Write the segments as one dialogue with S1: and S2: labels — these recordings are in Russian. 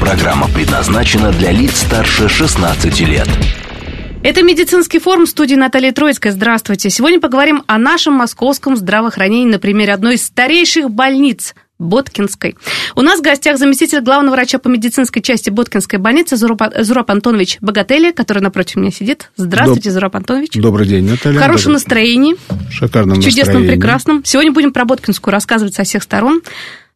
S1: Программа предназначена для лиц старше 16 лет.
S2: Это медицинский форум студии Натальи Троицкой. Здравствуйте. Сегодня поговорим о нашем московском здравоохранении на примере одной из старейших больниц Боткинской. У нас в гостях заместитель главного врача по медицинской части Боткинской больницы Зураб, Антонович Богатели, который напротив меня сидит. Здравствуйте, Доб... Зураб Антонович.
S3: Добрый день, Наталья.
S2: В хорошем Добрый... настроении.
S3: Шикарном
S2: Чудесном,
S3: настроении.
S2: прекрасном. Сегодня будем про Боткинскую рассказывать со всех сторон.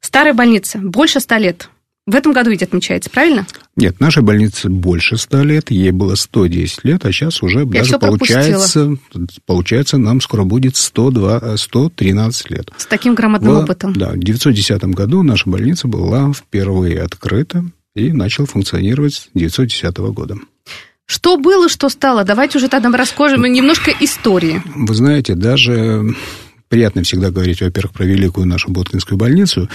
S2: Старая больница, больше ста лет. В этом году ведь отмечается, правильно?
S3: Нет, нашей больнице больше 100 лет, ей было 110 лет, а сейчас уже
S2: Я
S3: даже получается, получается, нам скоро будет 102, 113 лет.
S2: С таким грамотным
S3: в,
S2: опытом.
S3: Да, в 1910 году наша больница была впервые открыта и начала функционировать с 1910 года.
S2: Что было, что стало? Давайте уже тогда расскажем немножко истории.
S3: Вы знаете, даже приятно всегда говорить, во-первых, про великую нашу Боткинскую больницу,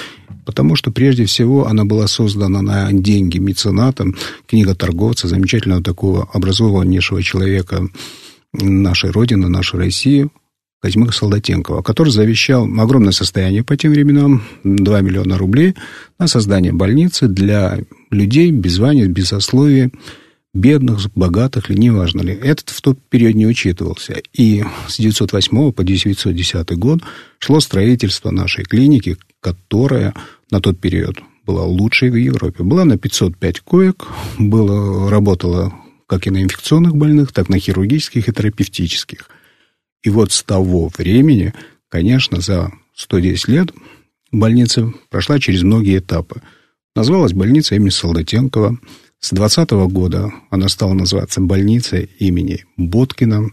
S3: потому что, прежде всего, она была создана на деньги меценатом, книготорговца, замечательного такого образованнейшего человека нашей Родины, нашей России, Козьмы Солдатенкова, который завещал огромное состояние по тем временам, 2 миллиона рублей, на создание больницы для людей без звания, без сословия, бедных, богатых ли, неважно ли. Этот в тот период не учитывался. И с 1908 по 1910 год шло строительство нашей клиники, которая на тот период была лучшей в Европе. Была на 505 коек, было, работала как и на инфекционных больных, так и на хирургических и терапевтических. И вот с того времени, конечно, за 110 лет больница прошла через многие этапы. Назвалась больница имени Солдатенкова – с 2020 года она стала называться больница имени Боткина.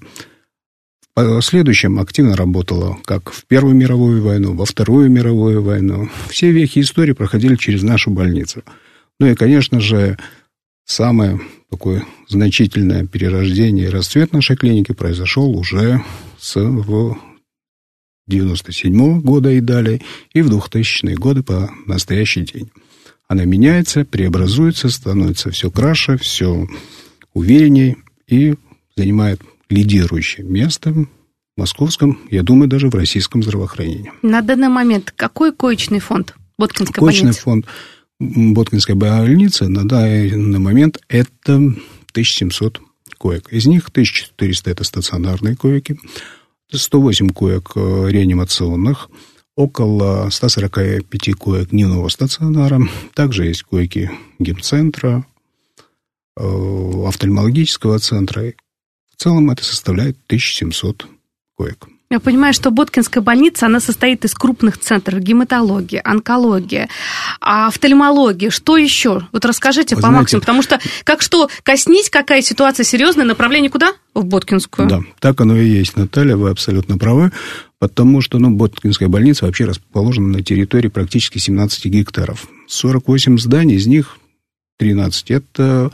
S3: В последующем активно работала как в Первую мировую войну, во Вторую мировую войну. Все вехи истории проходили через нашу больницу. Ну и, конечно же, самое такое значительное перерождение и расцвет нашей клиники произошел уже с 97 года и далее, и в 2000-е годы по настоящий день. Она меняется, преобразуется, становится все краше, все увереннее и занимает лидирующее место в московском, я думаю, даже в российском здравоохранении.
S2: На данный момент какой коечный фонд Боткинской
S3: коечный
S2: больницы?
S3: фонд Боткинской больницы на данный момент это 1700 коек. Из них 1400 это стационарные койки, 108 коек э, реанимационных, около 145 коек дневного стационара. Также есть койки гемцентра, э, офтальмологического центра. В целом это составляет 1700 коек.
S2: Я понимаю, что Боткинская больница, она состоит из крупных центров гематологии, онкологии, офтальмологии. Что еще? Вот расскажите Вы по знаете, максимуму, потому что как что, коснись, какая ситуация серьезная, направление куда? В Боткинскую.
S3: Да, так оно и есть, Наталья, вы абсолютно правы, потому что ну, Боткинская больница вообще расположена на территории практически 17 гектаров. 48 зданий, из них 13 – это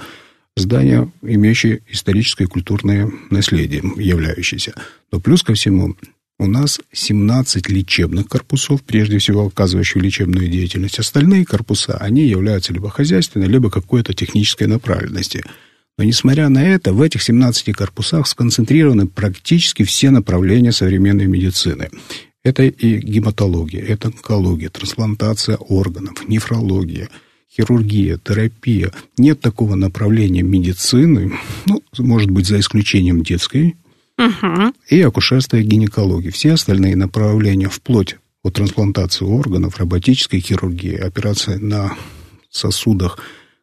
S3: здания, имеющие историческое и культурное наследие, являющиеся. Но плюс ко всему, у нас 17 лечебных корпусов, прежде всего оказывающих лечебную деятельность. Остальные корпуса, они являются либо хозяйственной, либо какой-то технической направленности. Но, несмотря на это, в этих 17 корпусах сконцентрированы практически все направления современной медицины. Это и гематология, это онкология, трансплантация органов, нефрология – хирургия, терапия. Нет такого направления медицины, ну, может быть, за исключением детской
S2: угу.
S3: и акушерства и гинекологии. Все остальные направления, вплоть от трансплантации органов, роботической хирургии, операции на сосудах,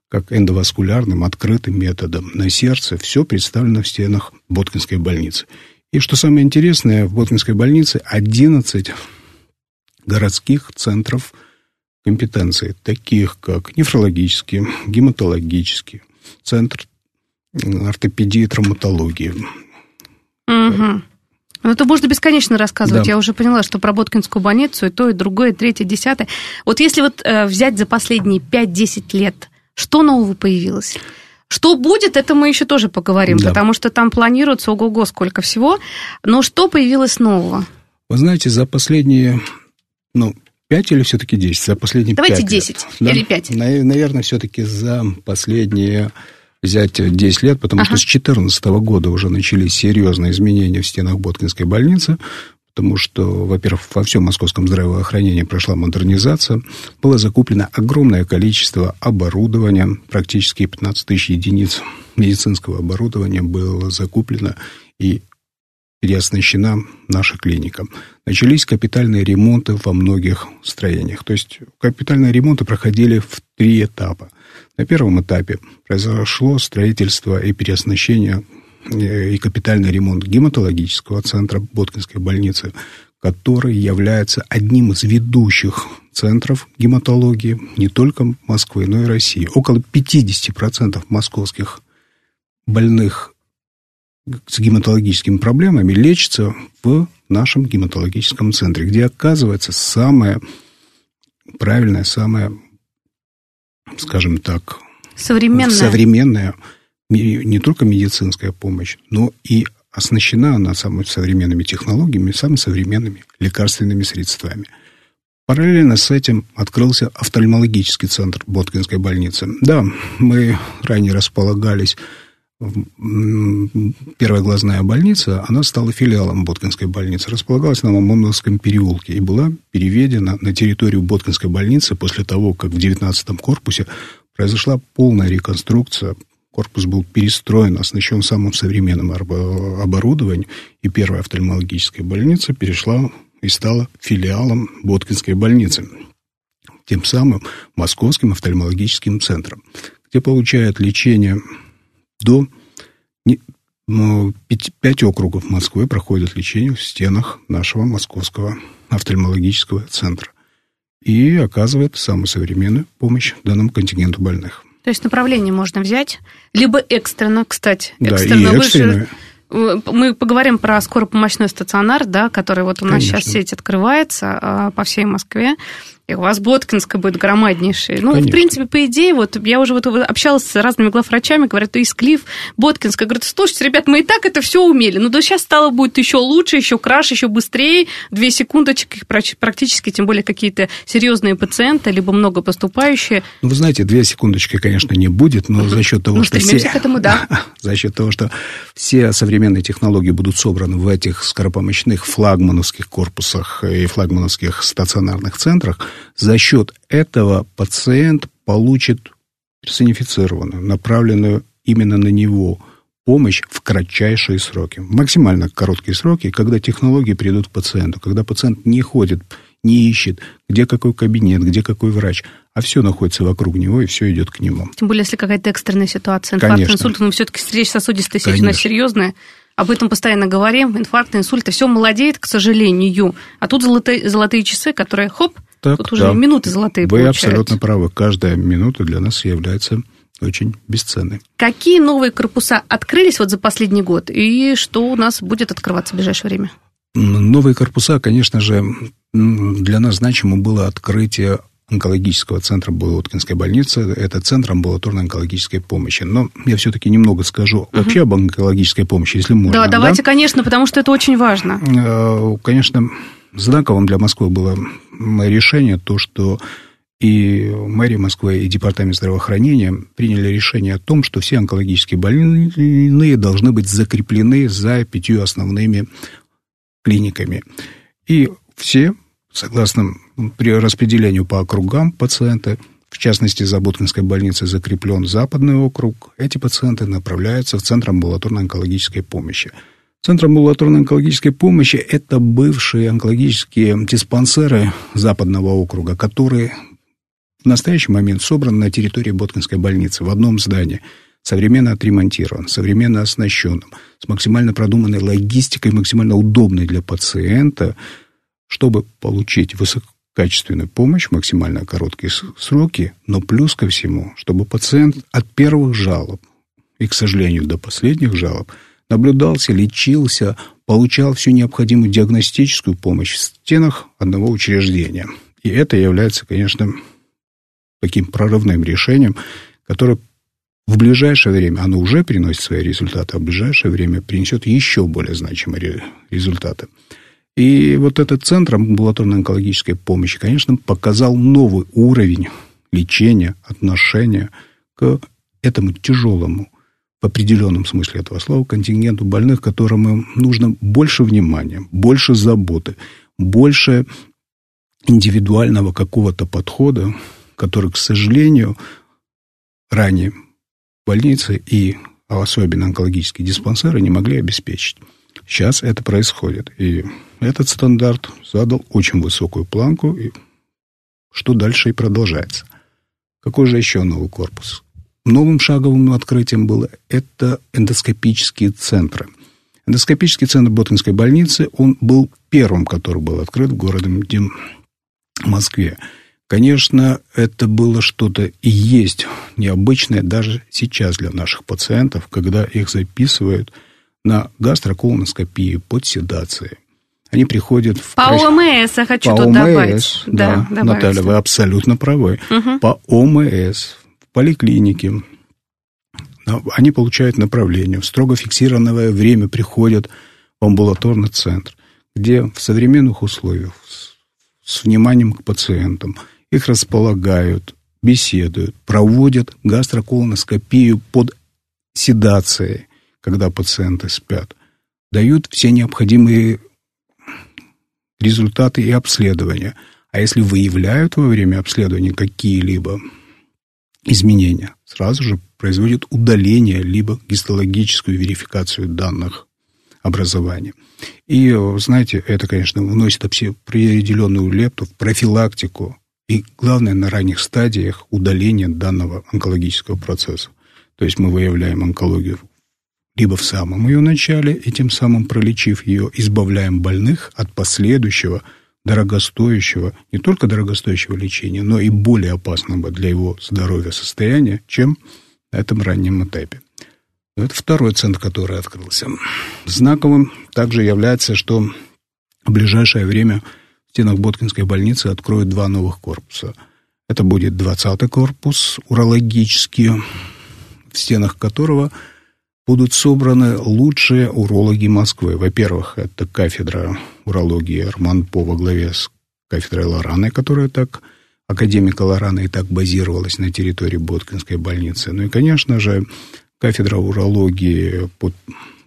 S3: как эндоваскулярным, открытым методом, на сердце, все представлено в стенах Боткинской больницы. И что самое интересное, в Боткинской больнице 11 городских центров компетенций, таких как нефрологический, гематологический, центр ортопедии и травматологии.
S2: Угу. Ну, это можно бесконечно рассказывать. Да. Я уже поняла, что про Боткинскую больницу и то, и другое, и третье, и десятое. Вот если вот э, взять за последние 5-10 лет, что нового появилось? Что будет, это мы еще тоже поговорим, да. потому что там планируется ого-го сколько всего. Но что появилось нового?
S3: Вы знаете, за последние, ну, 5 или все-таки 10? За последние
S2: Давайте 5 10 лет. или да? 5.
S3: Наверное, все-таки за последние взять 10 лет, потому ага. что с 2014 года уже начались серьезные изменения в стенах Боткинской больницы, потому что, во-первых, во всем московском здравоохранении прошла модернизация, было закуплено огромное количество оборудования, практически 15 тысяч единиц медицинского оборудования было закуплено и переоснащена наша клиника. Начались капитальные ремонты во многих строениях. То есть капитальные ремонты проходили в три этапа. На первом этапе произошло строительство и переоснащение э, и капитальный ремонт гематологического центра Боткинской больницы, который является одним из ведущих центров гематологии не только Москвы, но и России. Около 50% московских больных с гематологическими проблемами лечится в нашем гематологическом центре, где оказывается самая правильная, самая, скажем так,
S2: современная,
S3: современная не только медицинская помощь, но и оснащена она самыми современными технологиями, самыми современными лекарственными средствами. Параллельно с этим открылся офтальмологический центр Боткинской больницы. Да, мы ранее располагались первая глазная больница, она стала филиалом Боткинской больницы. Располагалась на Мамоновском переулке и была переведена на территорию Боткинской больницы после того, как в 19 корпусе произошла полная реконструкция. Корпус был перестроен, оснащен самым современным оборудованием, и первая офтальмологическая больница перешла и стала филиалом Боткинской больницы, тем самым Московским офтальмологическим центром, где получают лечение до ну, пять округов Москвы проходят лечение в стенах нашего московского офтальмологического центра и оказывает самую современную помощь данному контингенту больных.
S2: То есть направление можно взять, либо экстренно, кстати.
S3: Экстренно. Да, и экстренно.
S2: Мы поговорим про скоропомощной стационар, да, который вот у нас Конечно. сейчас сеть открывается а, по всей Москве. И у вас Боткинская будет громаднейшая. Ну, Конечно. в принципе, по идее, вот я уже вот общалась с разными главврачами, говорят, Исклиф, Боткинская. Говорят, слушайте, ребят, мы и так это все умели. Но да сейчас стало будет еще лучше, еще краше, еще быстрее. Две секундочки практически, тем более какие-то серьезные пациенты, либо много поступающие.
S3: Ну, вы знаете, две секундочки, конечно, не будет, но за счет того,
S2: ну,
S3: что
S2: все... к этому, да.
S3: за счет того, что все современные технологии будут собраны в этих скоропомощных флагмановских корпусах и флагмановских стационарных центрах, за счет этого пациент получит персонифицированную, направленную именно на него помощь в кратчайшие сроки, максимально короткие сроки, когда технологии придут к пациенту, когда пациент не ходит, не ищет, где какой кабинет, где какой врач, а все находится вокруг него, и все идет к нему.
S2: Тем более, если какая-то экстренная ситуация, инфаркт, Конечно. инсульт, но все-таки сердечно-сосудистая сеть у нас серьезная, об этом постоянно говорим, инфаркт, инсульт, все молодеет, к сожалению. А тут золотые, золотые часы, которые, хоп, так, тут уже да. минуты золотые
S3: Вы получаются. абсолютно правы. Каждая минута для нас является очень бесценной.
S2: Какие новые корпуса открылись вот за последний год, и что у нас будет открываться в ближайшее время?
S3: Новые корпуса, конечно же, для нас значимо было открытие онкологического центра Боткинской больницы. Это центр амбулаторной онкологической помощи. Но я все-таки немного скажу угу. вообще об онкологической помощи, если можно.
S2: Да, давайте, да? конечно, потому что это очень важно.
S3: Э, конечно, знаковым для Москвы было решение то, что и мэрия Москвы, и Департамент здравоохранения приняли решение о том, что все онкологические больные должны быть закреплены за пятью основными клиниками. И все, согласно при распределению по округам пациенты, в частности, за Боткинской больницей закреплен западный округ, эти пациенты направляются в Центр амбулаторной онкологической помощи. Центр амбулаторной онкологической помощи – это бывшие онкологические диспансеры западного округа, которые в настоящий момент собраны на территории Боткинской больницы в одном здании, современно отремонтирован, современно оснащенным, с максимально продуманной логистикой, максимально удобной для пациента, чтобы получить высоко качественную помощь в максимально короткие сроки, но плюс ко всему, чтобы пациент от первых жалоб и, к сожалению, до последних жалоб наблюдался, лечился, получал всю необходимую диагностическую помощь в стенах одного учреждения. И это является, конечно, таким прорывным решением, которое в ближайшее время, оно уже приносит свои результаты, а в ближайшее время принесет еще более значимые результаты. И вот этот центр амбулаторной онкологической помощи, конечно, показал новый уровень лечения, отношения к этому тяжелому, в определенном смысле этого слова, контингенту больных, которым нужно больше внимания, больше заботы, больше индивидуального какого-то подхода, который, к сожалению, ранее больницы и особенно онкологические диспансеры не могли обеспечить. Сейчас это происходит. И этот стандарт задал очень высокую планку, и что дальше и продолжается. Какой же еще новый корпус? Новым шаговым открытием было это эндоскопические центры. Эндоскопический центр Боткинской больницы, он был первым, который был открыт в городе Москве. Конечно, это было что-то и есть необычное даже сейчас для наших пациентов, когда их записывают на гастроколоноскопию под седацией. Они приходят в...
S2: По ОМС я хочу
S3: по
S2: тут
S3: ОМС,
S2: добавить.
S3: Да,
S2: да
S3: Наталья, вы абсолютно правы.
S2: Угу.
S3: По ОМС, поликлинике, они получают направление, в строго фиксированное время приходят в амбулаторный центр, где в современных условиях, с вниманием к пациентам, их располагают, беседуют, проводят гастроколоноскопию под седацией, когда пациенты спят, дают все необходимые результаты и обследования. А если выявляют во время обследования какие-либо изменения, сразу же производят удаление либо гистологическую верификацию данных образования. И, знаете, это, конечно, вносит определенную лепту в профилактику и, главное, на ранних стадиях удаления данного онкологического процесса. То есть мы выявляем онкологию либо в самом ее начале, и тем самым пролечив ее, избавляем больных от последующего дорогостоящего, не только дорогостоящего лечения, но и более опасного для его здоровья состояния, чем на этом раннем этапе. Это второй центр, который открылся. Знаковым также является, что в ближайшее время в стенах Боткинской больницы откроют два новых корпуса. Это будет 20-й корпус урологический, в стенах которого – будут собраны лучшие урологи Москвы. Во-первых, это кафедра урологии Арман По во главе с кафедрой Лораны, которая так, академика Лорана и так базировалась на территории Боткинской больницы. Ну и, конечно же, кафедра урологии под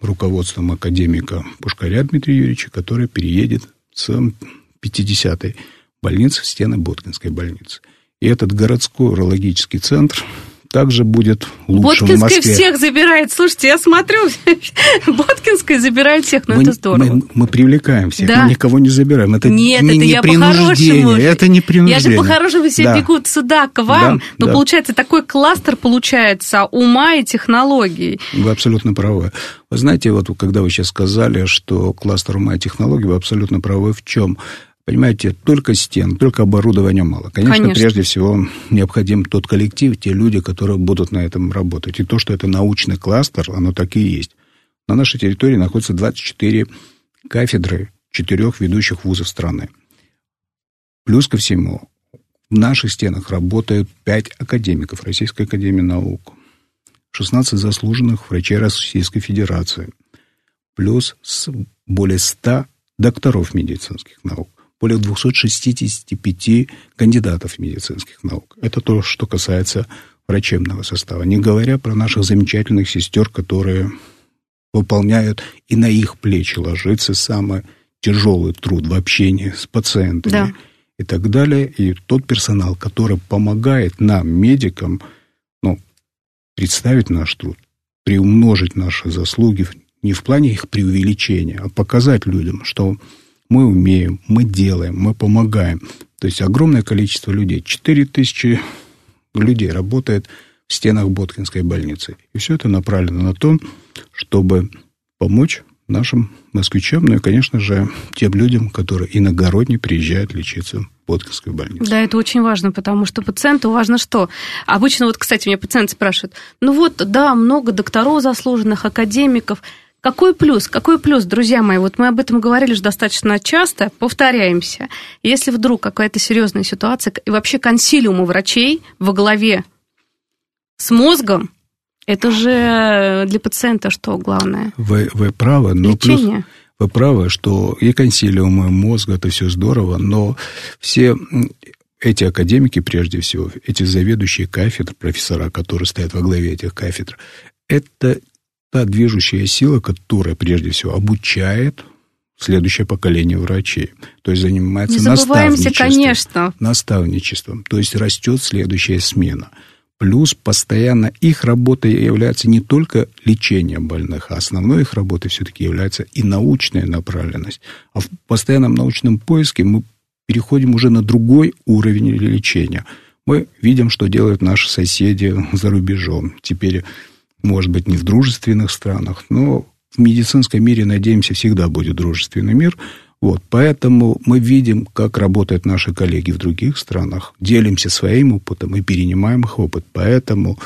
S3: руководством академика Пушкаря Дмитрия Юрьевича, который переедет с 50-й больницы в стены Боткинской больницы. И этот городской урологический центр также будет лучше
S2: Боткинская всех забирает. Слушайте, я смотрю, Боткинская забирает всех, но
S3: мы,
S2: это здорово.
S3: Мы, мы привлекаем всех,
S2: Да.
S3: мы никого не забираем. Это
S2: Нет,
S3: не,
S2: это
S3: не
S2: я по-хорошему.
S3: это не
S2: Я
S3: принуждение.
S2: же по-хорошему все
S3: Да.
S2: бегут сюда, к вам.
S3: Да,
S2: но
S3: да.
S2: получается такой кластер получается ума и технологий.
S3: Вы абсолютно правы. Вы знаете, вот когда вы сейчас сказали, что кластер ума и технологий, вы абсолютно правы в чем? Понимаете, только стен, только оборудования мало. Конечно,
S2: Конечно.
S3: прежде всего необходим тот коллектив, те люди, которые будут на этом работать. И то, что это научный кластер, оно так и есть. На нашей территории находится 24 кафедры четырех ведущих вузов страны. Плюс ко всему, в наших стенах работают 5 академиков Российской Академии Наук, 16 заслуженных врачей Российской Федерации, плюс более 100 докторов медицинских наук, более 265 кандидатов медицинских наук. Это то, что касается врачебного состава. Не говоря про наших замечательных сестер, которые выполняют, и на их плечи ложится самый тяжелый труд в общении с пациентами
S2: Да.
S3: и так далее. И тот персонал, который помогает нам, медикам, ну, представить наш труд, приумножить наши заслуги не в плане их преувеличения, а показать людям, что мы умеем, мы делаем, мы помогаем. То есть огромное количество людей, 4 тысячи людей работает в стенах Боткинской больницы. И все это направлено на то, чтобы помочь нашим москвичам, ну и, конечно же, тем людям, которые иногородне приезжают лечиться в Боткинскую больницу.
S2: Да, это очень важно, потому что пациенту важно что? Обычно, вот, кстати, меня пациенты спрашивают, ну вот, да, много докторов заслуженных, академиков. Какой плюс? Какой плюс, друзья мои? Вот мы об этом говорили уже достаточно часто, повторяемся. Если вдруг какая-то серьезная ситуация, и вообще консилиумы врачей во главе с мозгом, Это же для пациента что главное?
S3: Вы, вы правы, но
S2: Лечение.
S3: плюс вы правы, что и консилиумы мозга, это все здорово, но все эти академики, прежде всего, эти заведующие кафедр, профессора, которые стоят во главе этих кафедр, это та движущая сила, которая, прежде всего, обучает следующее поколение врачей. То есть занимается
S2: Не забываемся,
S3: наставничеством.
S2: конечно.
S3: Наставничеством. То есть растет следующая смена. Плюс постоянно их работой является не только лечение больных, а основной их работой все-таки является и научная направленность. А в постоянном научном поиске мы переходим уже на другой уровень лечения. Мы видим, что делают наши соседи за рубежом. Теперь, может быть, не в дружественных странах, но в медицинском мире, надеемся, всегда будет дружественный мир. Вот, поэтому мы видим, как работают наши коллеги в других странах, делимся своим опытом и перенимаем их опыт. Поэтому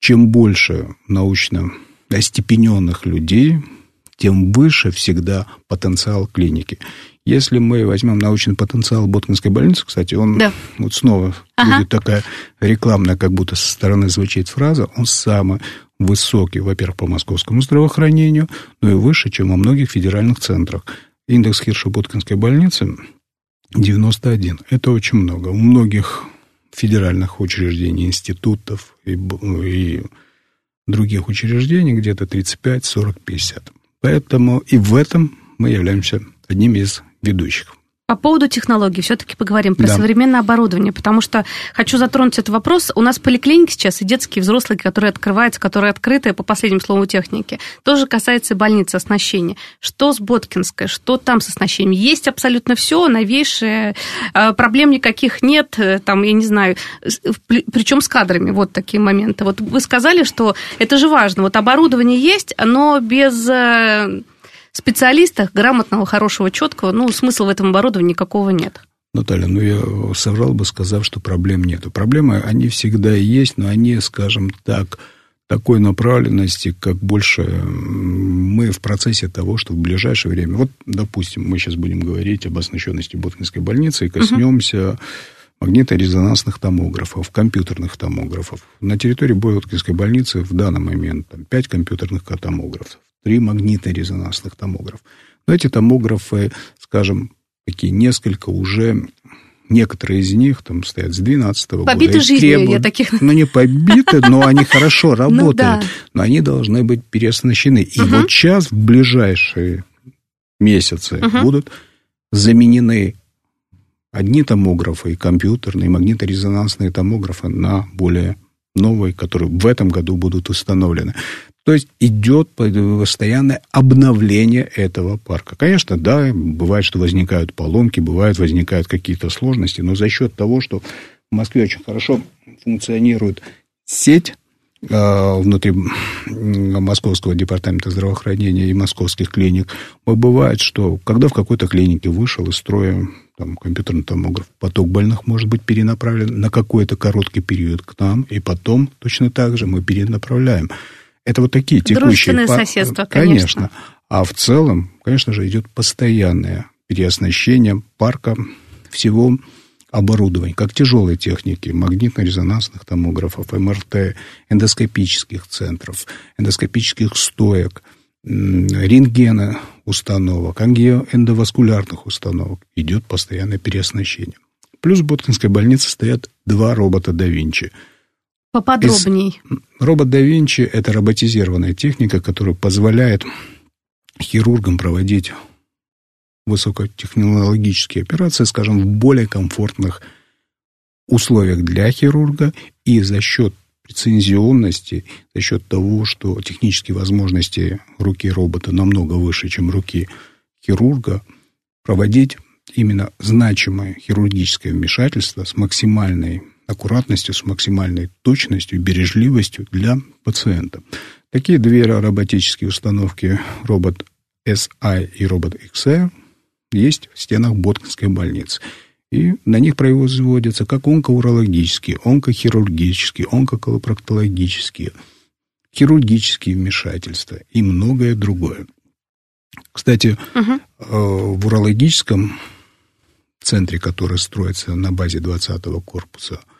S3: чем больше научно остепененных людей, тем выше всегда потенциал клиники. Если мы возьмем научный потенциал Боткинской больницы, кстати, он
S2: да.
S3: вот снова ага. будет такая рекламная, как будто со стороны звучит фраза, он самый высокий, во-первых, по московскому здравоохранению, но и выше, чем во многих федеральных центрах. Индекс Хирша-Боткинской больницы 91. Это очень много. У многих федеральных учреждений, институтов и, и других учреждений где-то 35, 40, 50. Поэтому и в этом мы являемся одним из ведущих.
S2: По поводу технологий все-таки поговорим про да. современное оборудование, потому что хочу затронуть этот вопрос. У нас поликлиники сейчас и детские, и взрослые, которые открываются, которые открыты по последнему слову техники. Тоже касается больницы, оснащения. Что с Боткинской, что там с оснащением? Есть абсолютно все, новейшее, а, проблем никаких нет, э, там, я не знаю, причем с кадрами, вот такие моменты. Вот вы сказали, что это же важно, вот оборудование есть, но без э, специалистах, грамотного, хорошего, четкого, ну, смысла в этом оборудовании никакого нет.
S3: Наталья, ну я соврал бы, сказав, что проблем нету. Проблемы, они всегда есть, но они, скажем так, такой направленности, как больше мы в процессе того, что в ближайшее время... Вот, допустим, мы сейчас будем говорить об оснащенности Боткинской больницы и коснемся uh-huh. магниторезонансных томографов, компьютерных томографов. На территории Боткинской больницы в данный момент там, 5 компьютерных томографов три магнитно-резонансных томографа. Но эти томографы, скажем, такие несколько уже Некоторые из них там стоят с 12 -го
S2: побиты
S3: года.
S2: жизнью, требуют, я таких...
S3: Ну, не побиты, но они хорошо работают. Но они должны быть переоснащены. И вот сейчас, в ближайшие месяцы, будут заменены одни томографы, и компьютерные, и магниторезонансные томографы на более новые, которые в этом году будут установлены. То есть идет постоянное обновление этого парка. Конечно, да, бывает, что возникают поломки, бывают, возникают какие-то сложности, но за счет того, что в Москве очень хорошо функционирует сеть э, внутри Московского департамента здравоохранения и московских клиник, бывает, что когда в какой-то клинике вышел из строя там, компьютерный томограф, поток больных может быть перенаправлен на какой-то короткий период к нам, и потом точно так же мы перенаправляем. Это вот такие текущие...
S2: Дружественное соседство, конечно. конечно.
S3: А в целом, конечно же, идет постоянное переоснащение парка всего оборудования, как тяжелой техники, магнитно-резонансных томографов, МРТ, эндоскопических центров, эндоскопических стоек, рентгена установок, ангиоэндоваскулярных установок. Идет постоянное переоснащение. Плюс в Боткинской больнице стоят два робота да Винчи –
S2: Поподробней.
S3: Из... Робот да Винчи – это роботизированная техника, которая позволяет хирургам проводить высокотехнологические операции, скажем, в более комфортных условиях для хирурга и за счет прецензионности, за счет того, что технические возможности руки робота намного выше, чем руки хирурга, проводить именно значимое хирургическое вмешательство с максимальной аккуратностью, с максимальной точностью, бережливостью для пациента. Такие две роботические установки робот SI и робот XR есть в стенах Боткинской больницы. И на них производятся как онкоурологические, онкохирургические, онкоколопроктологические, хирургические вмешательства и многое другое. Кстати, угу. в урологическом центре, который строится на базе 20-го корпуса –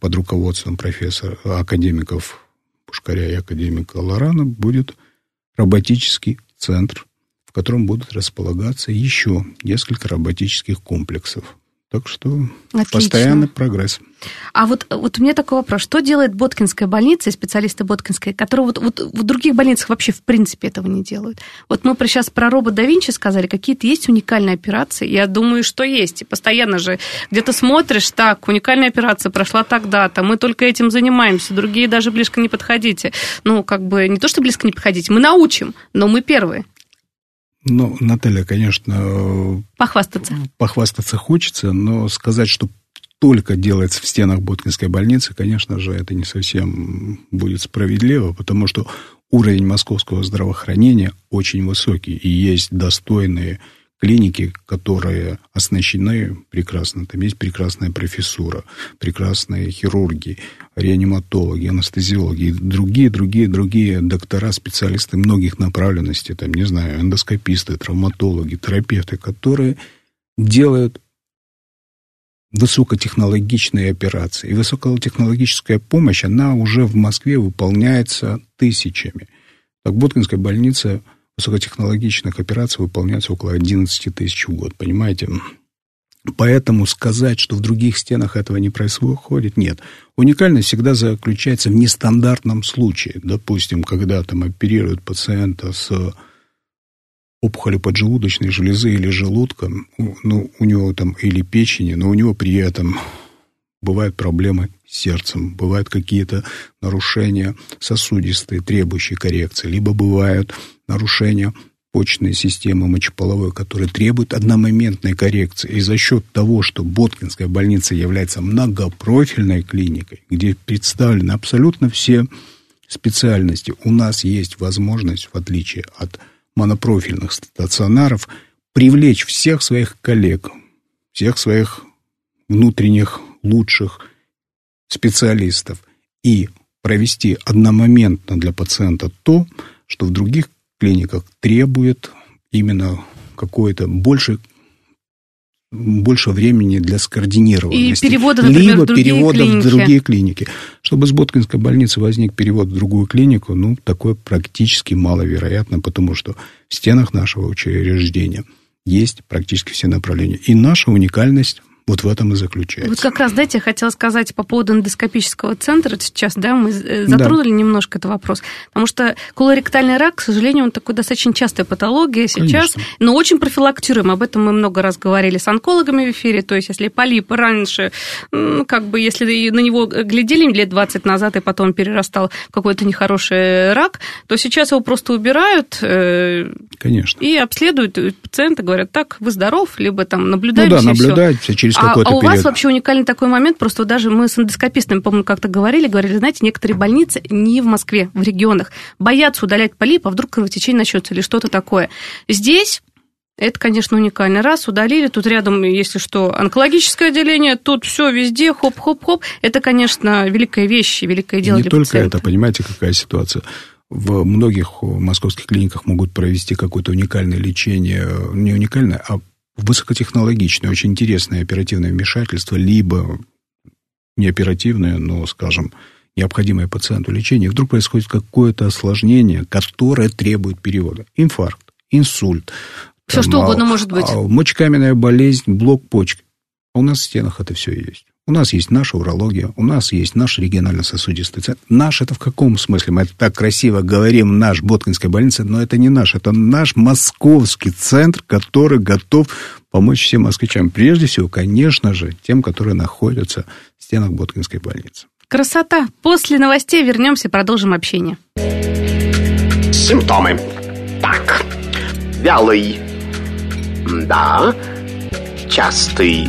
S3: под руководством профессора, академиков Пушкаря и академика Лорана будет роботический центр, в котором будут располагаться еще несколько роботических комплексов. Так что Отлично. постоянный прогресс.
S2: А вот, вот у меня такой вопрос. Что делает Боткинская больница и специалисты Боткинской, которые вот, вот в других больницах вообще в принципе этого не делают? Вот мы сейчас про робот да Винчи сказали, какие-то есть уникальные операции? Я думаю, что есть. И постоянно же где-то смотришь, так, уникальная операция прошла тогда-то, мы только этим занимаемся, другие даже близко не подходите. Ну, как бы не то, что близко не подходите, мы научим, но мы первые.
S3: Ну, Наталья, конечно...
S2: Похвастаться.
S3: Похвастаться хочется, но сказать, что только делается в стенах Боткинской больницы, конечно же, это не совсем будет справедливо, потому что уровень московского здравоохранения очень высокий, и есть достойные клиники, которые оснащены прекрасно. Там есть прекрасная профессура, прекрасные хирурги, реаниматологи, анестезиологи другие, другие, другие доктора, специалисты многих направленностей, там, не знаю, эндоскописты, травматологи, терапевты, которые делают высокотехнологичные операции. И высокотехнологическая помощь, она уже в Москве выполняется тысячами. Так, Боткинская больница высокотехнологичных операций выполняется около 11 тысяч в год, понимаете? Поэтому сказать, что в других стенах этого не происходит, нет. Уникальность всегда заключается в нестандартном случае. Допустим, когда там оперируют пациента с опухолью поджелудочной железы или желудка, ну, у него там или печени, но у него при этом бывают проблемы с сердцем, бывают какие-то нарушения сосудистые, требующие коррекции, либо бывают нарушения почечной системы мочеполовой, которые требуют одномоментной коррекции. И за счет того, что Боткинская больница является многопрофильной клиникой, где представлены абсолютно все специальности, у нас есть возможность, в отличие от монопрофильных стационаров, привлечь всех своих коллег, всех своих внутренних лучших специалистов и провести одномоментно для пациента то, что в других клиниках требует именно какое-то больше больше времени для скоординированности.
S2: И перевода, например,
S3: Либо
S2: в
S3: перевода
S2: клиники.
S3: в другие клиники. Чтобы с Боткинской больницы возник перевод в другую клинику, ну, такое практически маловероятно, потому что в стенах нашего учреждения есть практически все направления. И наша уникальность вот в этом и заключается.
S2: Вот как раз, дайте, я хотела сказать по поводу эндоскопического центра сейчас, да, мы э, затронули да. немножко этот вопрос, потому что колоректальный рак, к сожалению, он такой достаточно частая патология сейчас, Конечно. но очень профилактируем, об этом мы много раз говорили с онкологами в эфире, то есть если полип раньше, ну, как бы, если на него глядели лет 20 назад, и потом перерастал в какой-то нехороший рак, то сейчас его просто убирают
S3: э, Конечно.
S2: и обследуют пациента, говорят, так, вы здоров, либо там наблюдаете.
S3: Ну да, наблюдают все через
S2: а,
S3: какой-то
S2: а у
S3: период.
S2: вас вообще уникальный такой момент, просто даже мы с эндоскопистами, помню, как-то говорили, говорили, знаете, некоторые больницы не в Москве, в регионах, боятся удалять полип, а вдруг кровотечение начнется или что-то такое. Здесь это, конечно, уникально. Раз, удалили, тут рядом, если что, онкологическое отделение, тут все везде, хоп-хоп-хоп. Это, конечно, великая вещь, великое дело
S3: Не
S2: для
S3: только
S2: пациента.
S3: это, понимаете, какая ситуация. В многих московских клиниках могут провести какое-то уникальное лечение, не уникальное, а высокотехнологичное, очень интересное оперативное вмешательство, либо не оперативное, но, скажем, необходимое пациенту лечение, вдруг происходит какое-то осложнение, которое требует перевода. Инфаркт, инсульт.
S2: Все там, что угодно может быть.
S3: А, мочекаменная болезнь, блок почки. А у нас в стенах это все есть. У нас есть наша урология, у нас есть наш регионально-сосудистый центр. Наш это в каком смысле? Мы это так красиво говорим, наш Боткинская больница, но это не наш, это наш московский центр, который готов помочь всем москвичам. Прежде всего, конечно же, тем, которые находятся в стенах Боткинской больницы.
S2: Красота. После новостей вернемся и продолжим общение.
S4: Симптомы. Так. Вялый. Да. Частый.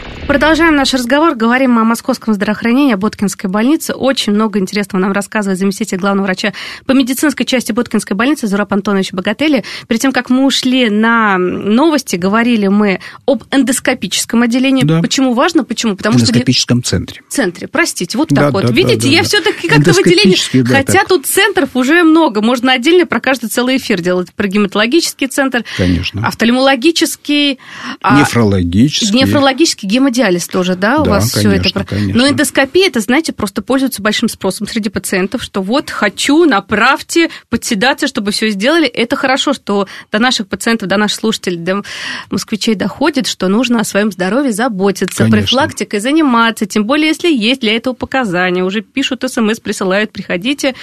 S2: Продолжаем наш разговор. Говорим о московском здравоохранении, о Боткинской больнице. Очень много интересного нам рассказывает заместитель главного врача по медицинской части Боткинской больницы Зураб Антонович Богатели. Перед тем, как мы ушли на новости, говорили мы об эндоскопическом отделении. Да. Почему важно? Почему?
S3: Потому эндоскопическом что... центре.
S2: Центре, простите, вот так да, вот. Да, Видите, да, я да. все-таки как-то в отделении... Да, Хотя так. тут центров уже много. Можно отдельно про каждый целый эфир делать. Про гематологический центр.
S3: Конечно.
S2: Офтальмологический.
S3: А Нефрологический.
S2: Нефрологический, гемодиализный гемодиализ тоже, да, у да, вас конечно, все это. Конечно. Но эндоскопия, это, знаете, просто пользуется большим спросом среди пациентов, что вот хочу, направьте, подседаться, чтобы все сделали. Это хорошо, что до наших пациентов, до наших слушателей, до москвичей доходит, что нужно о своем здоровье заботиться, конечно. профилактикой заниматься, тем более, если есть для этого показания. Уже пишут смс, присылают, приходите.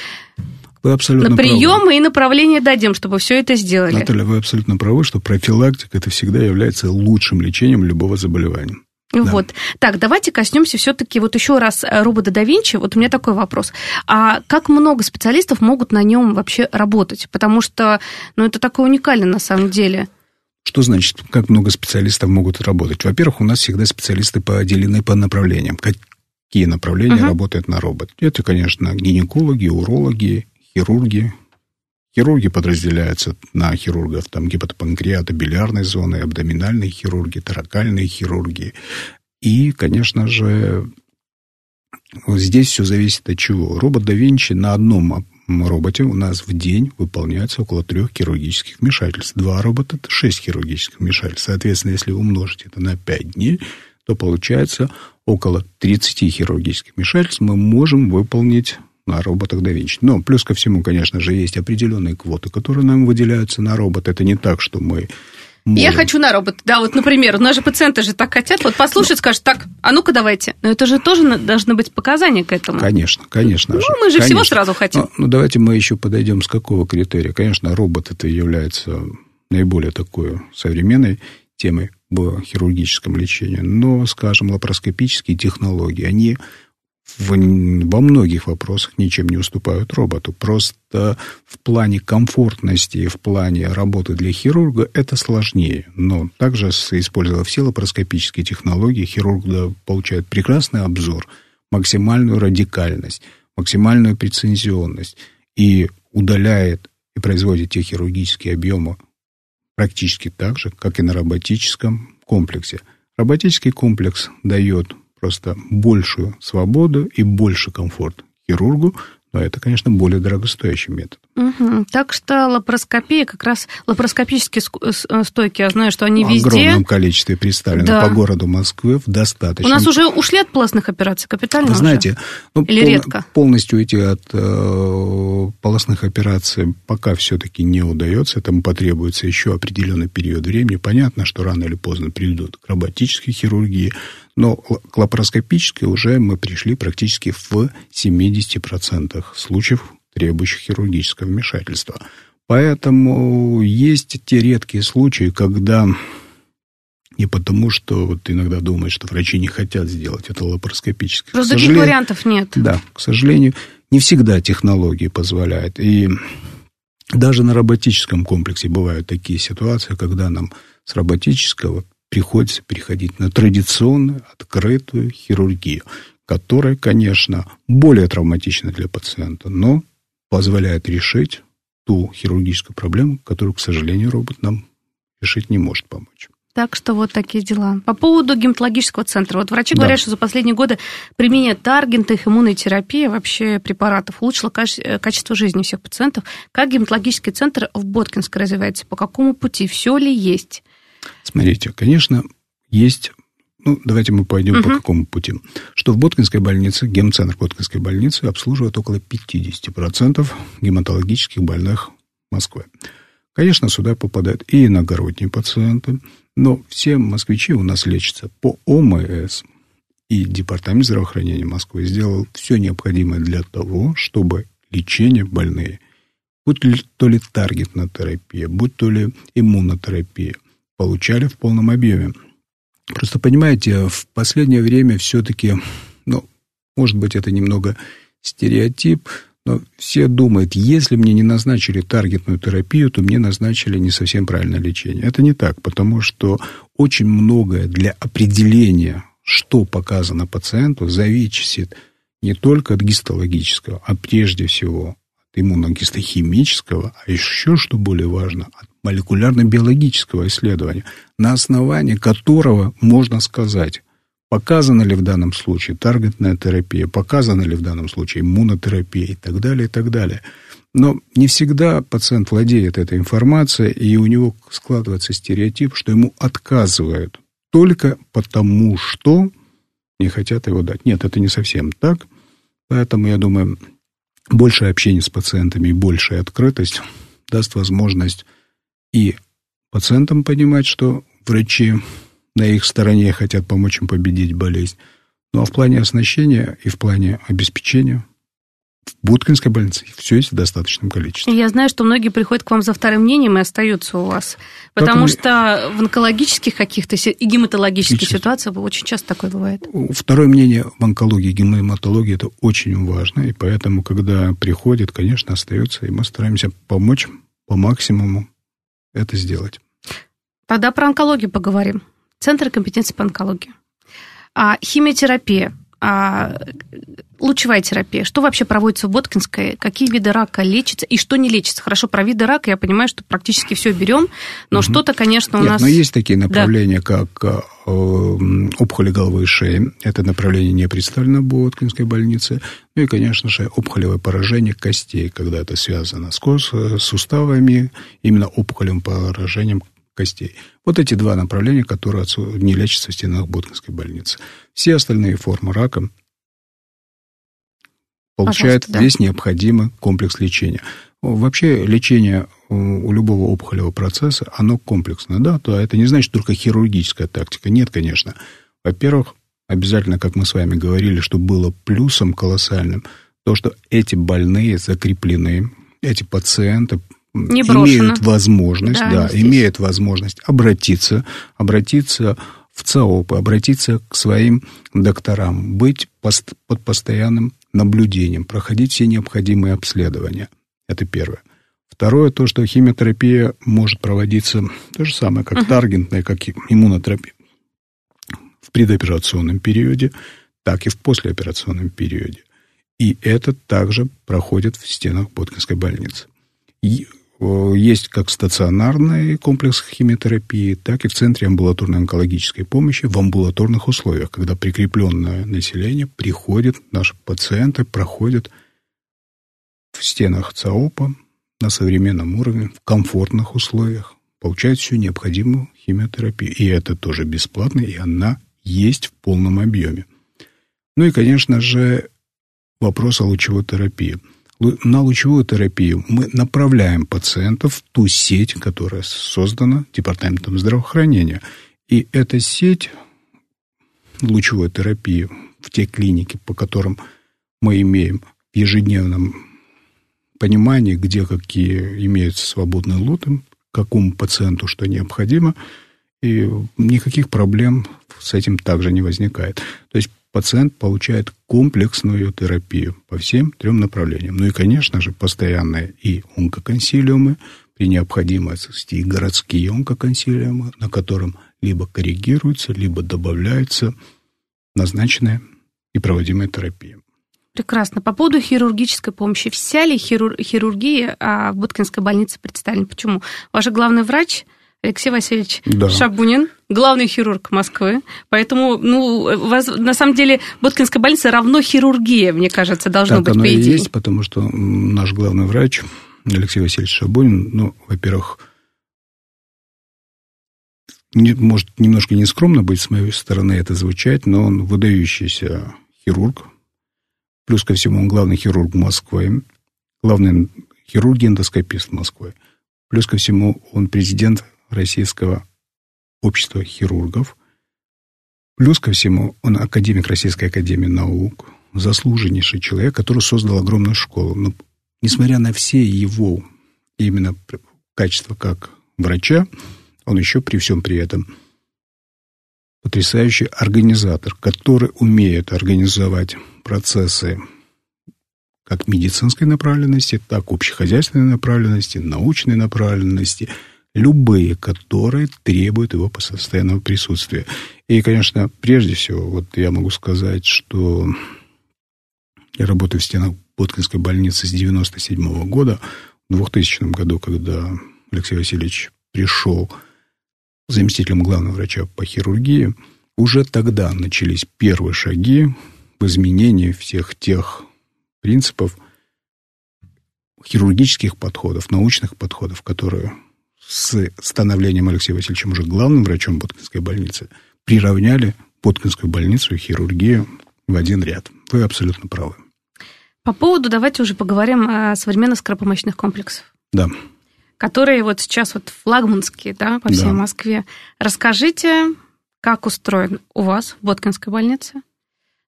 S3: Вы абсолютно
S2: на приемы правы. и направление дадим, чтобы все это сделали.
S3: Наталья, вы абсолютно правы, что профилактика это всегда является лучшим лечением любого заболевания.
S2: Да. Вот. Так, давайте коснемся все-таки вот еще раз э, робота да Винчи. Вот у меня такой вопрос. А как много специалистов могут на нем вообще работать? Потому что, ну, это такое уникально на самом деле.
S3: Что значит, как много специалистов могут работать? Во-первых, у нас всегда специалисты поделены по направлениям. Какие направления uh-huh. работают на робот? Это, конечно, гинекологи, урологи, хирурги, Хирурги подразделяются на хирургов, там гепатопанкреата, билярной зоны, абдоминальные хирурги, таракальные хирурги. И, конечно же, здесь все зависит от чего. Робот да Винчи на одном роботе у нас в день выполняется около трех хирургических вмешательств. Два робота – это шесть хирургических вмешательств. Соответственно, если умножить это на пять дней, то получается около 30 хирургических вмешательств мы можем выполнить на роботах да Винчи. Но плюс ко всему, конечно же, есть определенные квоты, которые нам выделяются на робот. Это не так, что мы Можем.
S2: Я хочу на робот. Да, вот, например, у нас же пациенты же так хотят. Вот послушать, скажут, так, а ну-ка давайте. Но это же тоже должны быть показания к этому.
S3: Конечно, конечно.
S2: Ну, мы же
S3: конечно.
S2: всего сразу хотим.
S3: Ну, ну, давайте мы еще подойдем с какого критерия. Конечно, робот это является наиболее такой современной темой в хирургическом лечении. Но, скажем, лапароскопические технологии, они в, во многих вопросах ничем не уступают роботу. Просто в плане комфортности, в плане работы для хирурга это сложнее. Но также, используя все лапароскопические технологии, хирург получает прекрасный обзор, максимальную радикальность, максимальную прецизионность и удаляет и производит те хирургические объемы практически так же, как и на роботическом комплексе. Роботический комплекс дает просто большую свободу и больше комфорт хирургу, но это, конечно, более дорогостоящий метод.
S2: Угу. Так что лапароскопия, как раз лапароскопические э, стойки, я знаю, что они
S3: в
S2: везде...
S3: В огромном количестве представлены да. по городу Москвы в достаточном...
S2: У нас уже ушли от полостных операций капитально
S3: Вы знаете,
S2: ну, Или пол... редко?
S3: полностью уйти от э, полостных операций пока все-таки не удается. Этому потребуется еще определенный период времени. Понятно, что рано или поздно придут к роботической хирургии, но к лапароскопической уже мы пришли практически в 70% случаев, требующих хирургического вмешательства. Поэтому есть те редкие случаи, когда не потому, что вот иногда думают, что врачи не хотят сделать это лапароскопически.
S2: Просто других вариантов нет.
S3: Да, к сожалению, не всегда технологии позволяют. И даже на роботическом комплексе бывают такие ситуации, когда нам с роботического приходится переходить на традиционную открытую хирургию, которая, конечно, более травматична для пациента, но позволяет решить ту хирургическую проблему, которую, к сожалению, робот нам решить не может помочь.
S2: Так что вот такие дела. По поводу гематологического центра. Вот врачи да. говорят, что за последние годы применение таргентных иммунной терапии, вообще препаратов, улучшило качество жизни всех пациентов. Как гематологический центр в Боткинске развивается? По какому пути? Все ли есть?
S3: Смотрите, конечно, есть... Ну, давайте мы пойдем угу. по какому пути. Что в Боткинской больнице, гемцентр Боткинской больницы обслуживает около 50% гематологических больных Москвы. Конечно, сюда попадают и иногородние пациенты, но все москвичи у нас лечатся по ОМС. И Департамент здравоохранения Москвы сделал все необходимое для того, чтобы лечение больные, будь то ли таргетная терапия, будь то ли иммунотерапия – получали в полном объеме. Просто понимаете, в последнее время все-таки, ну, может быть, это немного стереотип, но все думают, если мне не назначили таргетную терапию, то мне назначили не совсем правильное лечение. Это не так, потому что очень многое для определения, что показано пациенту, зависит не только от гистологического, а прежде всего от иммуногистохимического, а еще, что более важно, от молекулярно-биологического исследования, на основании которого можно сказать, показана ли в данном случае таргетная терапия, показана ли в данном случае иммунотерапия и так далее, и так далее. Но не всегда пациент владеет этой информацией, и у него складывается стереотип, что ему отказывают только потому, что не хотят его дать. Нет, это не совсем так. Поэтому, я думаю, большее общение с пациентами и большая открытость даст возможность и пациентам понимать, что врачи на их стороне хотят помочь им победить болезнь. Ну а в плане оснащения и в плане обеспечения в Буткинской больнице все есть в достаточном количестве.
S2: Я знаю, что многие приходят к вам за вторым мнением и остаются у вас. Потому Поэтому... что в онкологических каких-то и гематологических Сейчас. ситуациях очень часто такое бывает.
S3: Второе мнение в онкологии, гематологии это очень важно. И поэтому, когда приходит, конечно, остается, и мы стараемся помочь по максимуму это сделать.
S2: Тогда про онкологию поговорим. Центр компетенции по онкологии. А химиотерапия, а лучевая терапия. Что вообще проводится в Боткинской? Какие виды рака лечатся и что не лечится? Хорошо, про виды рака я понимаю, что практически все берем, но угу. что-то, конечно, у
S3: Нет,
S2: нас...
S3: но есть такие направления, да. как э, опухоли головы и шеи. Это направление не представлено в Боткинской больнице. Ну и, конечно же, опухолевое поражение костей, когда это связано с суставами, именно опухолевым поражением костей. Вот эти два направления, которые не лечатся в стенах Боткинской больницы. Все остальные формы рака получают да. весь необходимый комплекс лечения. Вообще лечение у любого опухолевого процесса, оно комплексное, да, то это не значит только хирургическая тактика. Нет, конечно. Во-первых, обязательно, как мы с вами говорили, что было плюсом колоссальным, то, что эти больные закреплены, эти пациенты не имеют возможность, да, да имеют возможность обратиться, обратиться в ЦАОП, обратиться к своим докторам, быть пост, под постоянным наблюдением, проходить все необходимые обследования. Это первое. Второе, то, что химиотерапия может проводиться то же самое, как uh-huh. таргентная, как иммунотерапия в предоперационном периоде, так и в послеоперационном периоде. И это также проходит в стенах Боткинской больницы. Э, есть как стационарный комплекс химиотерапии, так и в Центре амбулаторной онкологической помощи в амбулаторных условиях, когда прикрепленное население приходит, наши пациенты проходят в стенах ЦАОПа на современном уровне, в комфортных условиях, получают всю необходимую химиотерапию. И это тоже бесплатно, и она есть в полном объеме. Ну и, конечно же, вопрос о лучевой терапии – на лучевую терапию мы направляем пациентов в ту сеть, которая создана Департаментом здравоохранения. И эта сеть лучевой терапии в те клиники, по которым мы имеем в ежедневном понимании, где какие имеются свободные лоты, какому пациенту что необходимо, и никаких проблем с этим также не возникает. То есть пациент получает комплексную терапию по всем трем направлениям. Ну и, конечно же, постоянные и онкоконсилиумы, при необходимости и городские онкоконсилиумы, на котором либо коррегируется, либо добавляется назначенная и проводимая терапия.
S2: Прекрасно. По поводу хирургической помощи. Вся ли хирур- хирургия а, в Боткинской больнице представлена? Почему? Ваш главный врач – Алексей Васильевич да. Шабунин, главный хирург Москвы. Поэтому, ну, вас, на самом деле, Боткинская больница равно хирургия, мне кажется, должно
S3: так
S2: быть,
S3: оно
S2: по идее.
S3: и есть, потому что наш главный врач Алексей Васильевич Шабунин, ну, во-первых, не, может немножко нескромно быть с моей стороны это звучать, но он выдающийся хирург. Плюс ко всему, он главный хирург Москвы, главный хирург-эндоскопист Москвы. Плюс ко всему, он президент Российского общества хирургов. Плюс ко всему, он академик Российской академии наук, заслуженнейший человек, который создал огромную школу. Но несмотря на все его именно качества как врача, он еще при всем при этом потрясающий организатор, который умеет организовать процессы как медицинской направленности, так и общехозяйственной направленности, научной направленности – любые, которые требуют его постоянного присутствия. И, конечно, прежде всего, вот я могу сказать, что я работаю в стенах Боткинской больницы с 97 года. В 2000 году, когда Алексей Васильевич пришел заместителем главного врача по хирургии, уже тогда начались первые шаги в изменении всех тех принципов хирургических подходов, научных подходов, которые с становлением Алексея Васильевича уже главным врачом Боткинской больницы приравняли Боткинскую больницу и хирургию в один ряд. Вы абсолютно правы.
S2: По поводу, давайте уже поговорим о современных скоропомощных комплексах.
S3: Да.
S2: Которые вот сейчас вот флагманские, да, по всей да. Москве. Расскажите, как устроен у вас в Боткинской больнице?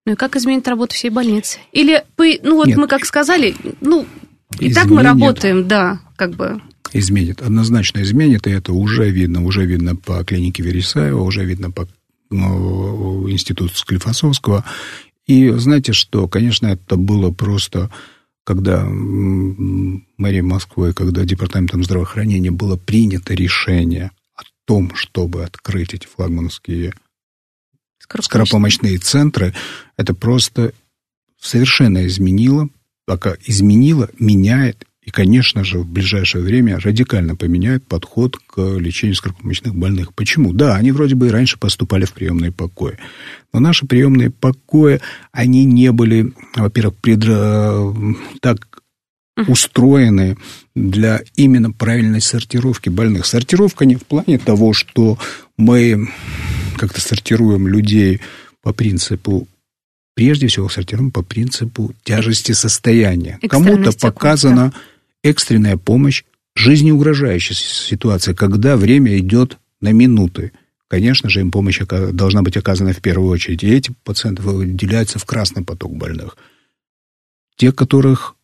S2: Ну и как изменит работу всей больницы? Или, ну вот Нет. мы как сказали, ну, и изменит. так мы работаем, да, как бы.
S3: Изменит, однозначно изменит, и это уже видно, уже видно по клинике Вересаева, уже видно по ну, институту Склифосовского. И знаете что, конечно, это было просто когда мэрией Москвы, когда департаментом здравоохранения было принято решение о том, чтобы открыть эти флагманские скоропомощные центры, это просто совершенно изменило, пока изменило, меняет и, конечно же, в ближайшее время радикально поменяет подход к лечению скоропомощных больных. Почему? Да, они вроде бы и раньше поступали в приемные покои. Но наши приемные покои, они не были, во-первых, предра... так устроены для именно правильной сортировки больных. Сортировка не в плане того, что мы как-то сортируем людей по принципу прежде всего сортируем по принципу тяжести состояния. Кому-то показана экстренная помощь, жизнеугрожающая ситуация, когда время идет на минуты. Конечно же, им помощь должна быть оказана в первую очередь. И эти пациенты выделяются в красный поток больных. Те, которых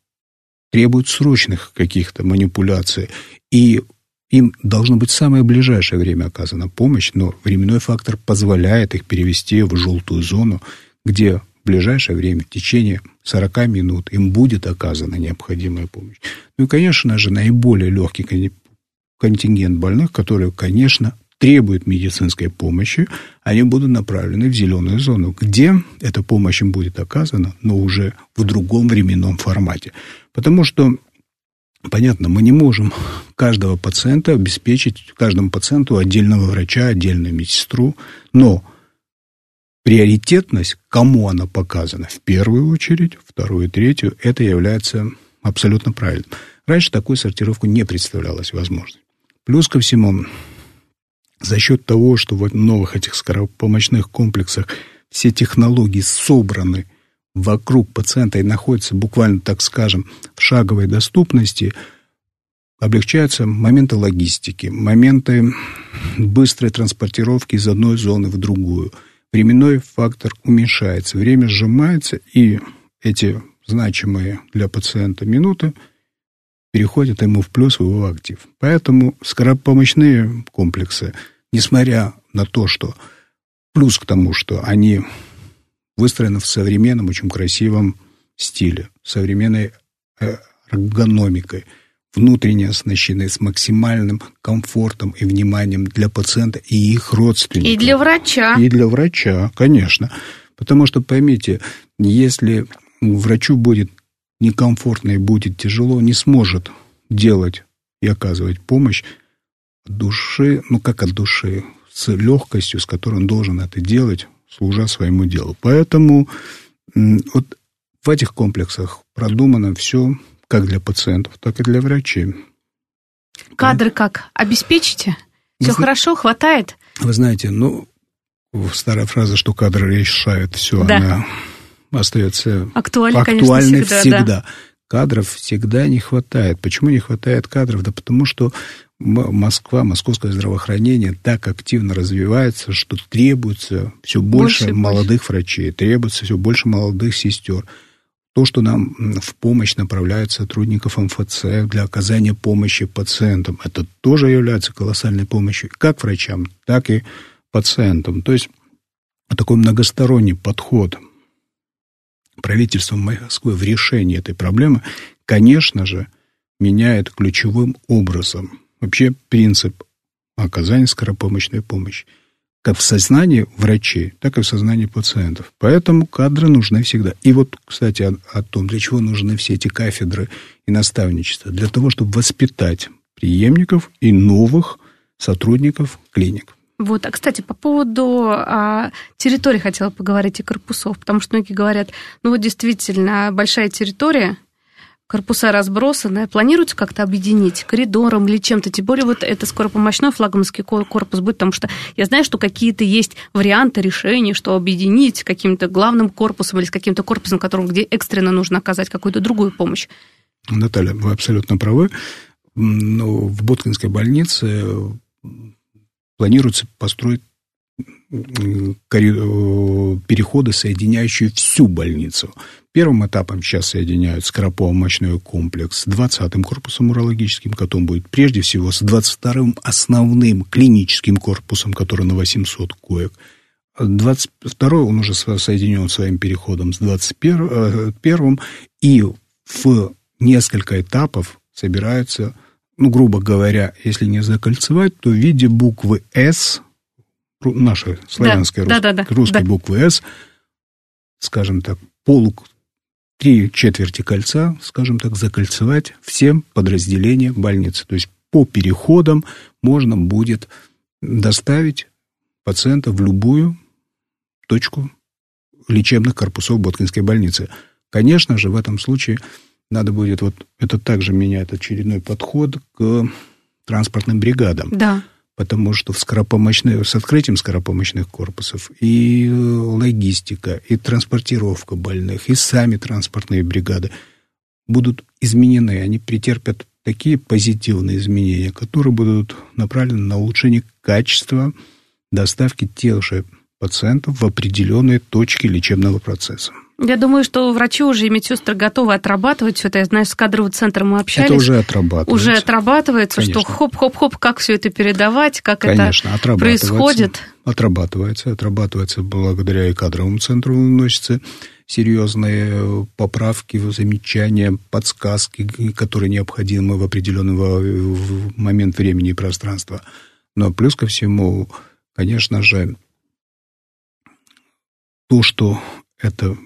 S3: требуют срочных каких-то манипуляций. И им должно быть самое ближайшее время оказана помощь, но временной фактор позволяет их перевести в желтую зону, где ближайшее время, в течение 40 минут, им будет оказана необходимая помощь. Ну и, конечно же, наиболее легкий контингент больных, которые, конечно, требуют медицинской помощи, они будут направлены в зеленую зону, где эта помощь им будет оказана, но уже в другом временном формате. Потому что, понятно, мы не можем каждого пациента обеспечить, каждому пациенту отдельного врача, отдельную медсестру, но приоритетность, кому она показана в первую очередь, вторую третью, это является абсолютно правильным. Раньше такую сортировку не представлялось возможной. Плюс ко всему, за счет того, что в новых этих скоропомощных комплексах все технологии собраны вокруг пациента и находятся буквально, так скажем, в шаговой доступности, облегчаются моменты логистики, моменты быстрой транспортировки из одной зоны в другую – временной фактор уменьшается, время сжимается, и эти значимые для пациента минуты переходят ему в плюс в его актив. Поэтому скоропомощные комплексы, несмотря на то, что плюс к тому, что они выстроены в современном, очень красивом стиле, современной э, эргономикой – внутренне оснащены с максимальным комфортом и вниманием для пациента и их родственников.
S2: И для врача.
S3: И для врача, конечно. Потому что, поймите, если врачу будет некомфортно и будет тяжело, не сможет делать и оказывать помощь от души, ну как от души, с легкостью, с которой он должен это делать, служа своему делу. Поэтому вот в этих комплексах продумано все как для пациентов, так и для врачей.
S2: Кадры как? Обеспечите? Все Вы хорошо, хватает?
S3: Вы знаете, ну, старая фраза, что кадры решают все, да. она остается
S2: актуальной, актуальной конечно, всегда. всегда. Да.
S3: Кадров всегда не хватает. Почему не хватает кадров? Да потому что Москва, московское здравоохранение так активно развивается, что требуется все больше, больше молодых больше. врачей, требуется все больше молодых сестер. То, что нам в помощь направляют сотрудников МФЦ для оказания помощи пациентам, это тоже является колоссальной помощью как врачам, так и пациентам. То есть такой многосторонний подход правительства Москвы в решении этой проблемы, конечно же, меняет ключевым образом вообще принцип оказания скоропомощной помощи. Как в сознании врачей, так и в сознании пациентов. Поэтому кадры нужны всегда. И вот, кстати, о, о том, для чего нужны все эти кафедры и наставничества. Для того, чтобы воспитать преемников и новых сотрудников клиник.
S2: Вот, а кстати, по поводу а, территории хотела поговорить и корпусов, потому что многие говорят, ну вот действительно большая территория, корпуса разбросаны, планируется как-то объединить коридором или чем-то, тем более вот это скоропомощной флагманский корпус будет, потому что я знаю, что какие-то есть варианты решений, что объединить каким-то главным корпусом или с каким-то корпусом, которому где экстренно нужно оказать какую-то другую помощь.
S3: Наталья, вы абсолютно правы. Но в Боткинской больнице планируется построить переходы, соединяющие всю больницу. Первым этапом сейчас соединяют Скоропово-мощной комплекс с 20-м корпусом урологическим, потом будет прежде всего с 22-м основным клиническим корпусом, который на 800 коек. 22-й он уже соединен своим переходом с 21-м, и в несколько этапов собираются ну, грубо говоря, если не закольцевать, то в виде буквы «С», нашей славянской да, рус, да, да, русской да. буквы «С», скажем так, полу три четверти кольца, скажем так, закольцевать всем подразделениям больницы. То есть по переходам можно будет доставить пациента в любую точку лечебных корпусов Боткинской больницы. Конечно же, в этом случае надо будет, вот это также меняет очередной подход к транспортным бригадам.
S2: Да.
S3: Потому что в скоропомощных, с открытием скоропомощных корпусов и логистика, и транспортировка больных, и сами транспортные бригады будут изменены. Они претерпят такие позитивные изменения, которые будут направлены на улучшение качества доставки тех же пациентов в определенные точки лечебного процесса.
S2: Я думаю, что врачи уже и медсестры готовы отрабатывать все это. Я знаю, с кадровым центром мы общались. Это
S3: уже отрабатывается.
S2: Уже отрабатывается, Конечно. что хоп-хоп-хоп, как все это передавать, как
S3: Конечно,
S2: это происходит.
S3: Отрабатывается, отрабатывается благодаря и кадровому центру вносятся серьезные поправки, замечания, подсказки, которые необходимы в определенный момент времени и пространства. Но плюс ко всему, конечно же, то, что это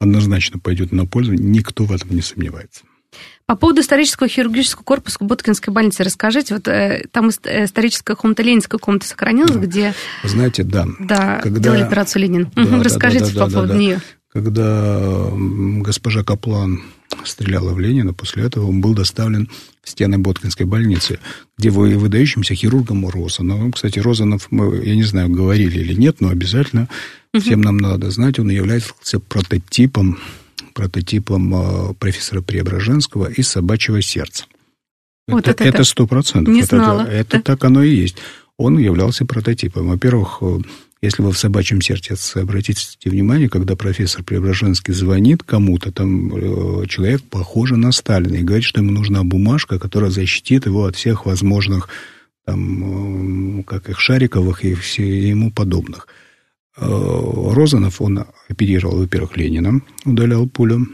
S3: однозначно пойдет на пользу, никто в этом не сомневается.
S2: По поводу исторического хирургического корпуса Боткинской больницы расскажите. Вот э, там э, историческая комната Ленинская комната сохранилась, да. где...
S3: Знаете, да.
S2: Да, когда... делали операцию Ленин. Да, Расскажите да, да, по поводу да, да. нее.
S3: Когда госпожа Каплан стреляла в Ленина, после этого он был доставлен в стены Боткинской больницы, где выдающимся хирургом Розановым, кстати, Розанов, мы, я не знаю, говорили или нет, но обязательно угу. всем нам надо знать, он является прототипом, прототипом э, профессора Преображенского из «Собачьего сердца». Вот это сто процентов.
S2: Не знала. Это,
S3: это так оно и есть. Он являлся прототипом. Во-первых, э, если вы в собачьем сердце обратите внимание, когда профессор Преображенский звонит кому-то, там э, человек похож на Сталина и говорит, что ему нужна бумажка, которая защитит его от всех возможных там, э, как их Шариковых и все ему подобных. Э, Розанов, он оперировал, во-первых, Ленина, удалял пулю.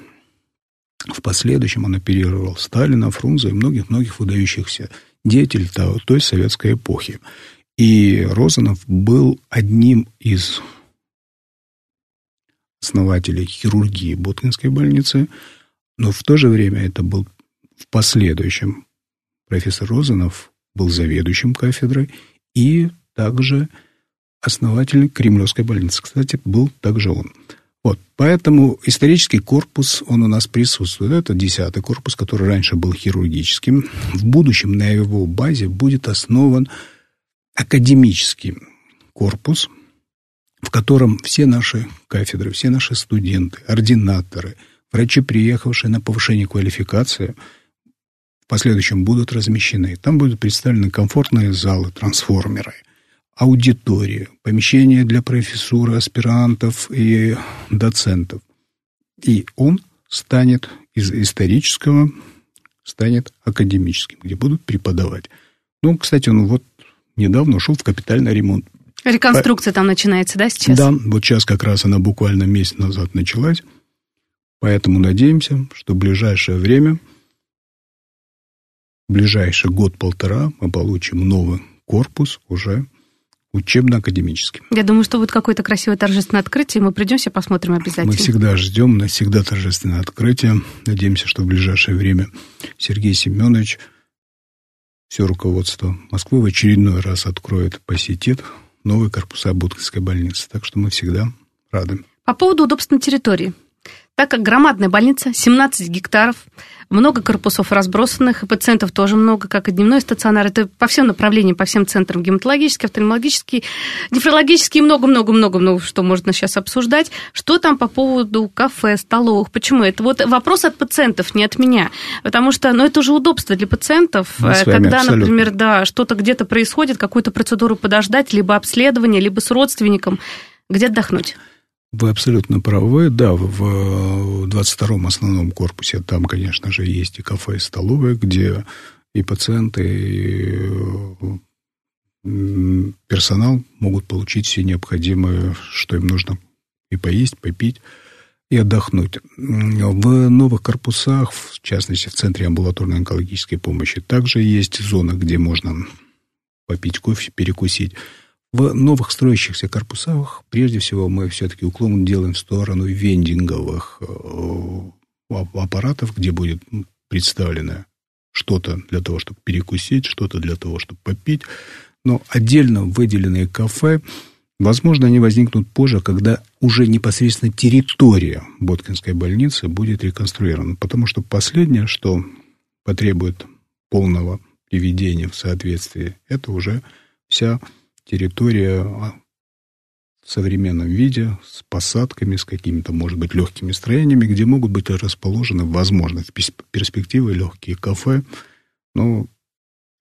S3: В последующем он оперировал Сталина, Фрунзе и многих-многих выдающихся деятелей той советской эпохи. И Розанов был одним из основателей хирургии Боткинской больницы, но в то же время это был в последующем профессор Розанов был заведующим кафедрой и также основатель Кремлевской больницы. Кстати, был также он. Вот, поэтому исторический корпус, он у нас присутствует. Это десятый корпус, который раньше был хирургическим. В будущем на его базе будет основан академический корпус, в котором все наши кафедры, все наши студенты, ординаторы, врачи, приехавшие на повышение квалификации, в последующем будут размещены. Там будут представлены комфортные залы, трансформеры, аудитории, помещения для профессуры, аспирантов и доцентов. И он станет из исторического, станет академическим, где будут преподавать. Ну, кстати, он вот недавно ушел в капитальный ремонт.
S2: Реконструкция По... там начинается, да, сейчас?
S3: Да, вот сейчас как раз она буквально месяц назад началась. Поэтому надеемся, что в ближайшее время, в ближайший год-полтора мы получим новый корпус уже учебно-академический.
S2: Я думаю, что будет какое-то красивое торжественное открытие, мы придем, все посмотрим обязательно.
S3: Мы всегда ждем, на всегда торжественное открытие. Надеемся, что в ближайшее время Сергей Семенович, все руководство Москвы в очередной раз откроет, посетит новые корпуса Будковской больницы. Так что мы всегда рады.
S2: По поводу удобства территории. Так как громадная больница, 17 гектаров, много корпусов разбросанных, и пациентов тоже много, как и дневной стационар. Это по всем направлениям, по всем центрам. Гематологический, офтальмологический, нефрологический, много-много-много-много, что можно сейчас обсуждать. Что там по поводу кафе, столовых? Почему? Это вот вопрос от пациентов, не от меня. Потому что, ну, это уже удобство для пациентов, э, когда, абсолютно. например, да, что-то где-то происходит, какую-то процедуру подождать, либо обследование, либо с родственником, где отдохнуть.
S3: Вы абсолютно правы. Да, в 22-м основном корпусе там, конечно же, есть и кафе, и столовая, где и пациенты, и персонал могут получить все необходимое, что им нужно и поесть, попить, и отдохнуть. В новых корпусах, в частности, в Центре амбулаторной онкологической помощи, также есть зона, где можно попить кофе, перекусить. В новых строящихся корпусах, прежде всего, мы все-таки уклон делаем в сторону вендинговых э, аппаратов, где будет представлено что-то для того, чтобы перекусить, что-то для того, чтобы попить. Но отдельно выделенные кафе, возможно, они возникнут позже, когда уже непосредственно территория Боткинской больницы будет реконструирована. Потому что последнее, что потребует полного приведения в соответствии, это уже вся территория в современном виде, с посадками, с какими-то, может быть, легкими строениями, где могут быть расположены, возможно, в перспективы легкие кафе. Но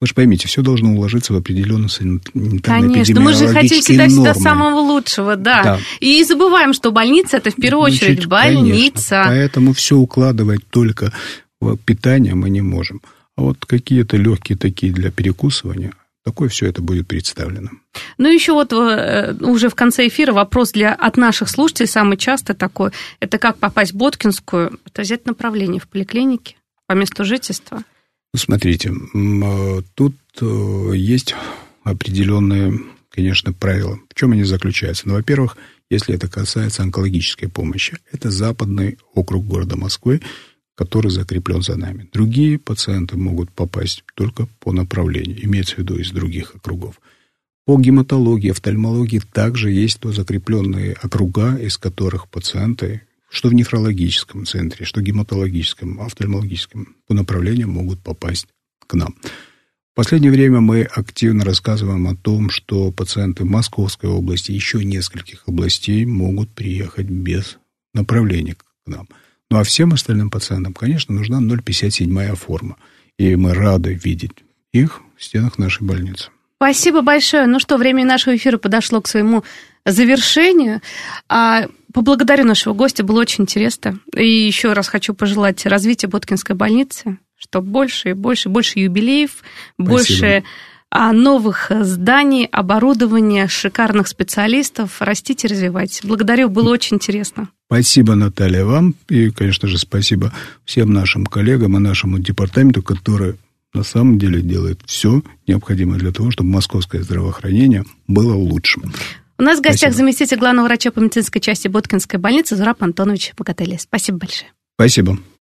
S3: вы же поймите, все должно уложиться в определенные санитарно
S2: Конечно, мы же хотим всегда, всегда самого лучшего, да. да. И забываем, что больница – это в первую Значит, очередь больница.
S3: Конечно. Поэтому все укладывать только в питание мы не можем. А вот какие-то легкие такие для перекусывания – Такое все это будет представлено.
S2: Ну, еще вот э, уже в конце эфира вопрос для, от наших слушателей, самый часто такой, это как попасть в Боткинскую, это взять направление в поликлинике по месту жительства?
S3: Ну, смотрите, э, тут э, есть определенные, конечно, правила. В чем они заключаются? Ну, во-первых, если это касается онкологической помощи, это западный округ города Москвы, который закреплен за нами. Другие пациенты могут попасть только по направлению, имеется в виду из других округов. По гематологии, офтальмологии также есть то закрепленные округа, из которых пациенты, что в нефрологическом центре, что гематологическом, офтальмологическом, по направлению могут попасть к нам. В последнее время мы активно рассказываем о том, что пациенты Московской области, еще нескольких областей могут приехать без направления к нам – ну а всем остальным пациентам, конечно, нужна 0,57 форма. И мы рады видеть их в стенах нашей больницы.
S2: Спасибо большое. Ну что, время нашего эфира подошло к своему завершению. А, поблагодарю нашего гостя, было очень интересно. И еще раз хочу пожелать развития Боткинской больницы, чтобы больше и больше, больше юбилеев, Спасибо. больше а, новых зданий, оборудования, шикарных специалистов. Растите, развивайтесь. Благодарю, было очень интересно.
S3: Спасибо, Наталья, вам. И, конечно же, спасибо всем нашим коллегам и нашему департаменту, который на самом деле делает все необходимое для того, чтобы московское здравоохранение было лучшим.
S2: У нас в гостях Спасибо. заместитель главного врача по медицинской части Боткинской больницы Зураб Антонович Богатели. Спасибо большое.
S3: Спасибо.